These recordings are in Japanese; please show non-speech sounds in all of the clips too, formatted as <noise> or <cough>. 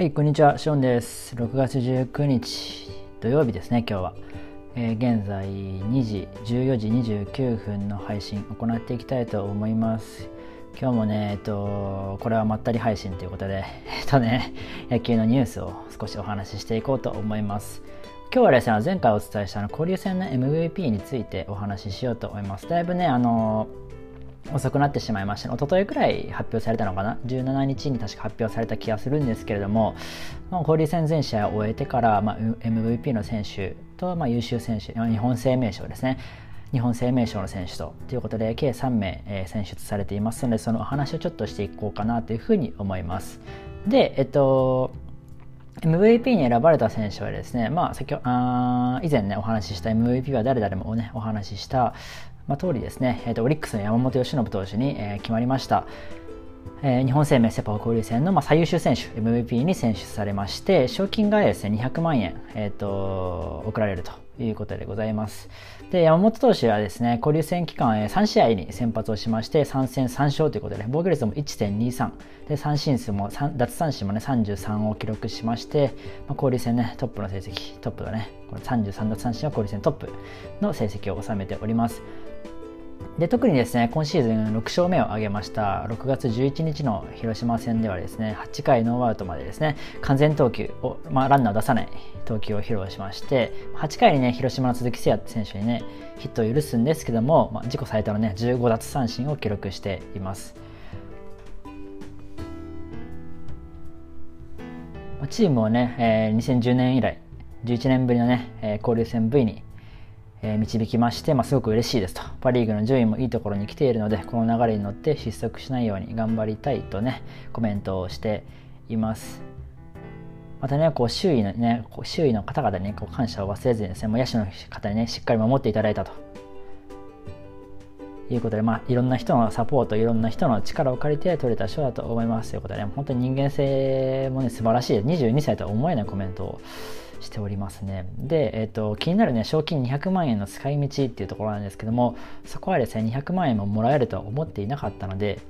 はい、こんにちは、ショーンです。6月19日土曜日ですね、今日は。えー、現在2時、14時29分の配信行っていきたいと思います。今日もね、えっと、これはまったり配信ということで、<laughs> えっとね、野球のニュースを少しお話ししていこうと思います。今日はですね、前回お伝えしたの交流戦の MVP についてお話ししようと思います。だいぶね、あの遅くなってしまいました、ね、一昨日くらい発表されたのかな？17日に確か発表された気がするんですけれども、まあ、交流戦全試合を終えてから、まあ、MVP の選手と、まあ、優秀選手日本生命賞ですね。日本生命賞の選手とということで計3名、えー、選出されていますのでそのお話をちょっとしていこうかなというふうに思います。でえっと MVP に選ばれた選手はですね、まあ、先ほあ以前ね、お話しした MVP は誰々もね、お話しした、まあ、通りですね、えーと、オリックスの山本由伸投手に、えー、決まりました。えー、日本生命セパ交流戦の、まあ、最優秀選手 MVP に選出されまして賞金がですね200万円、えーと、贈られるということでございます。で山本投手はですね交流戦期間3試合に先発をしまして3戦3勝ということで防御率も1.23で三振数も奪三振もね33を記録しまして、まあ、交流戦ねトップの成績トップがねこの33奪三振は交流戦トップの成績を収めております。で特にですね今シーズン6勝目を挙げました6月11日の広島戦ではですね8回ノーアウトまでですね完全投球を、まあ、ランナーを出さない投球を披露しまして8回にね広島の鈴木誠也選手にねヒットを許すんですけども、まあ、自己最多のね15奪三振を記録しています。チームをね、えー、2010年以来11年ぶりのね、えー、交流戦 V にえ導きまして、まあ、すごく嬉しいですと。パ・リーグの順位もいいところに来ているので、この流れに乗って失速しないように頑張りたいとね、コメントをしています。またね、こう周囲のね、こう周囲の方々に、ね、こう感謝を忘れずにですね、もう野手の方にね、しっかり守っていただいたと。いうことで、まあ、いろんな人のサポート、いろんな人の力を借りて取れた賞だと思いますということで、ね、本当に人間性もね、素晴らしい。22歳とは思えないコメントをしておりますね。で、えっ、ー、と、気になるね、賞金200万円の使い道っていうところなんですけども、そこはですね、200万円ももらえるとは思っていなかったので、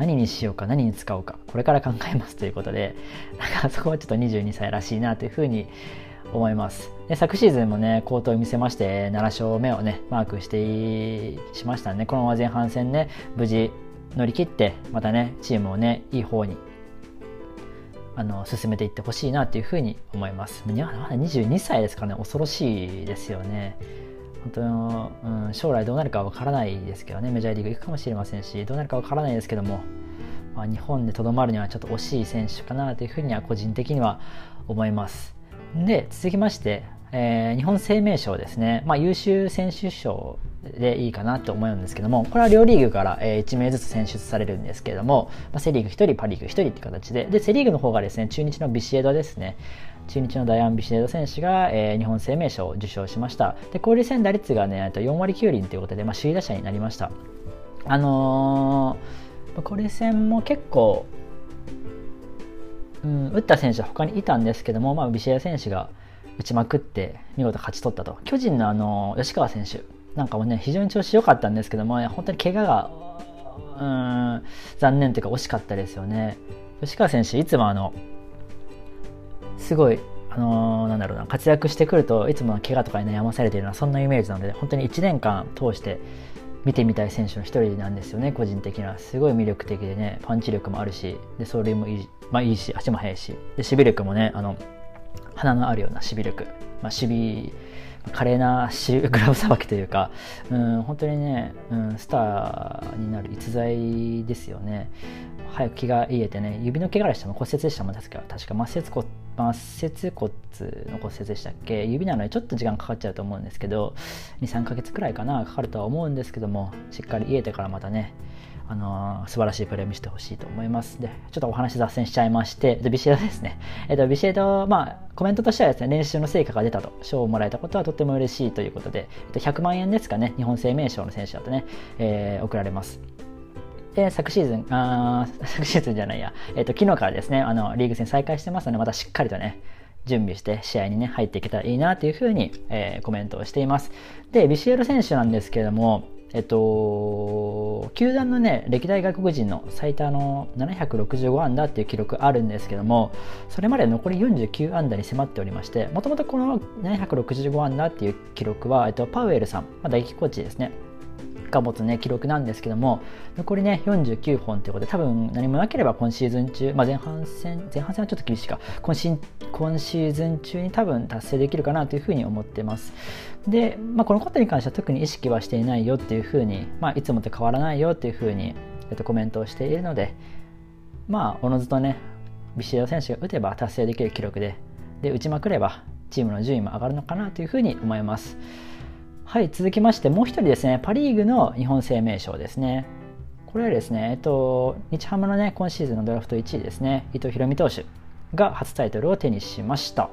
何にしようか、何に使おうか、これから考えますということで、なんか <laughs> そこはちょっと22歳らしいなというふうに思います。で昨シーズンもね、好投を見せまして、7勝目をね、マークしてしましたね。このまま前半戦ね、無事乗り切って、またね、チームをね、いい方にあの進めていってほしいなというふうに思います。まだ22歳ですからね、恐ろしいですよね。本当の、うん、将来どうなるかわからないですけどね、メジャーリーグ行くかもしれませんし、どうなるかわからないですけども、まあ、日本でとどまるにはちょっと惜しい選手かなというふうには個人的には思います。で、続きまして、えー、日本生命賞ですね、まあ、優秀選手賞でいいかなと思うんですけどもこれは両リーグから、えー、1名ずつ選出されるんですけども、まあ、セ・リーグ1人パ・リーグ1人って形で。でセ・リーグの方がですね中日のビシエドですね。中日のダイアン・ビシエド選手が、えー、日本生命賞を受賞しました。で交流戦打率がね4割9厘ということで、まあ、首位打者になりました。あのー、交流戦も結構うん、打った選手は他にいたんですけども、まあ、ビシエド選手が打ちまくって見事勝ち取ったと。巨人のあの吉川選手。なんかもね非常に調子良かったんですけども、ね、本当に怪我がうん残念というか惜しかったですよね。吉川選手いつもあのすごいあのー、なんだろうな活躍してくるといつも怪我とかに悩まされているようなそんなイメージなので本当に1年間通して見てみたい選手の一人なんですよね個人的なすごい魅力的でねパンチ力もあるしで走塁もいい,、まあ、いいし足も速いし。で守備力もねあの花のあるような守備力、まあ、守備華麗なグラブさばきというか、うん、本当にね、うん、スターになる逸材ですよね。早く気が癒えてね、指の怪我でしたも骨折でしたもん、確か、確か末節骨末節骨の骨折でしたっけ？指なのでちょっと時間かかっちゃうと思うんですけど、2、3ヶ月くらいかな、かかるとは思うんですけども、しっかり癒えてからまたね、あのー、素晴らしいプレーを見せてほしいと思います。で、ちょっとお話脱線しちゃいまして、でビシエドですね。えっ、と、ビシエド、まあ、コメントとしてはですね、練習の成果が出たと、賞をもらえたことはとっても嬉しいということで、えっと、100万円ですかね、日本生命賞の選手だとね、えー、送られます。で、昨シーズン、あ <laughs> 昨シーズンじゃないや、えっ、と、昨日からですね、あの、リーグ戦再開してますので、またしっかりとね、準備して試合にね、入っていけたらいいなというふうに、えー、コメントをしています。で、ビシエド選手なんですけれども、えっと、球団のね、歴代外国人の最多の765安打っていう記録あるんですけども、それまで残り49安打に迫っておりまして、もともとこの765安打っていう記録は、えっと、パウエルさん、まあ、打撃コーチですね、が持つね記録なんですけども残りね49本ということで多分何もなければ今シーズン中、まあ、前半戦前半戦はちょっと厳しいか今シ今シーズン中に多分達成できるかなというふうに思ってますで、まあ、このことに関しては特に意識はしていないよっていうふうに、まあ、いつもと変わらないよっていうふうに、えっと、コメントをしているのでまあおのずとねビシエド選手が打てば達成できる記録でで打ちまくればチームの順位も上がるのかなというふうに思います。はい、続きましてもう一人ですね、パ・リーグの日本生命賞ですね。これはですね、えっと、日ハムのね、今シーズンのドラフト1位ですね、伊藤大海投手が初タイトルを手にしました。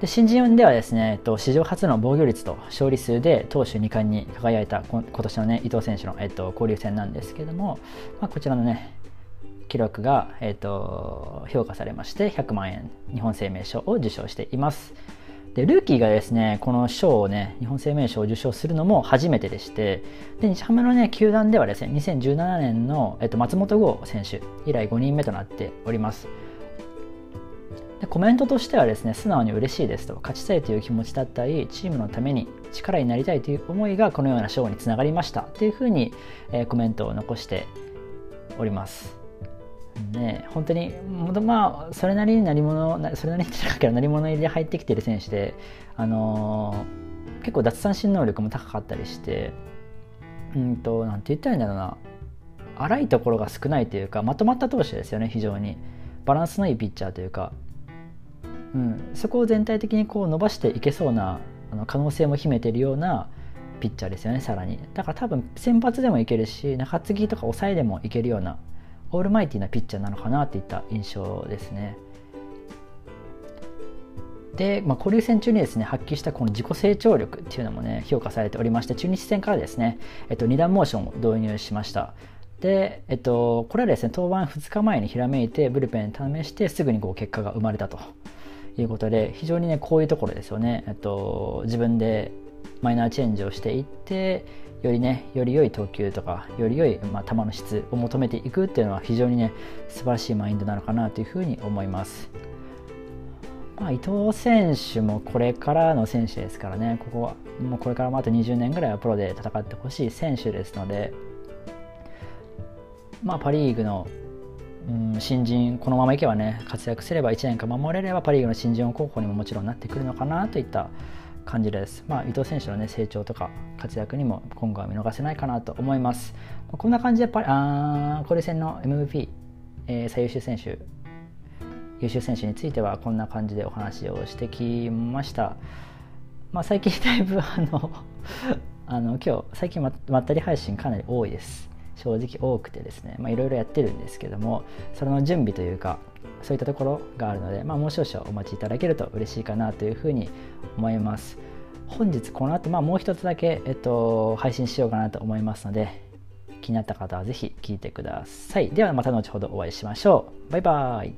で新人ではですね、えっと、史上初の防御率と勝利数で投手2冠に輝いた今年のね伊藤選手の、えっと、交流戦なんですけども、まあ、こちらのね記録が、えっと、評価されまして100万円日本生命賞を受賞しています。でルーキーがですねこの賞をね日本生命賞を受賞するのも初めてでしてで日ハムのね球団ではですね2017年の、えっと、松本剛選手以来5人目となっております。でコメントとしてはですね素直に嬉しいですと勝ちたいという気持ちだったりチームのために力になりたいという思いがこのような賞につながりましたというふうに、えー、コメントを残しております。ね、本当にまあそれなりに何者それなりに高けど何者入りで入ってきてる選手で、あのー、結構奪三振能力も高かったりしてうんとなんて言ったらいいんだろうな。荒いところが少ないというかまとまった投手ですよね非常に。バランスのいいピッチャーというか、うん、そこを全体的にこう伸ばしていけそうなあの可能性も秘めてるようなピッチャーですよねさらに。だから多分先発でもいけるし中継ぎとか抑えでもいけるようなオールマイティなピッチャーなのかなっていった印象ですね。で、まあ、交流戦中にですね発揮したこの自己成長力っていうのもね評価されておりまして中日戦からですね、えっと、2段モーションを導入しました。で、えっと、これはですね登板2日前にひらめいてブルペン試してすぐにこう結果が生まれたと。いうことで非常にねこういうところですよね、えっと、自分でマイナーチェンジをしていってよりねより良い投球とかより良い、まあ、球の質を求めていくっていうのは非常にね素晴らしいマインドなのかなというふうに思います。まあ、伊藤選手もこれからの選手ですからねここはもうこれからもあと20年ぐらいはプロで戦ってほしい選手ですので、まあ、パ・リーグの、うん、新人このままいけばね活躍すれば1年間守れればパ・リーグの新人王候補にももちろんなってくるのかなといった感じです。まあ、伊藤選手の、ね、成長とか活躍にも今後は見逃せないかなと思います。こんな感じでパあ交流戦の MVP、えー、最優秀選手優秀選手についてはこんな感じでお話をしてきました。まあ、最近だいぶあの <laughs> あの今日最近ままったり配信かなり多いです。正直多くてですねいろいろやってるんですけどもそれの準備というかそういったところがあるので、まあ、もう少々お待ちいただけると嬉しいかなというふうに思います。本日この後、まあ、もう一つだけ、えっと、配信しようかなと思いますので、気になった方は是非聴いてください。ではまた後ほどお会いしましょう。バイバーイ。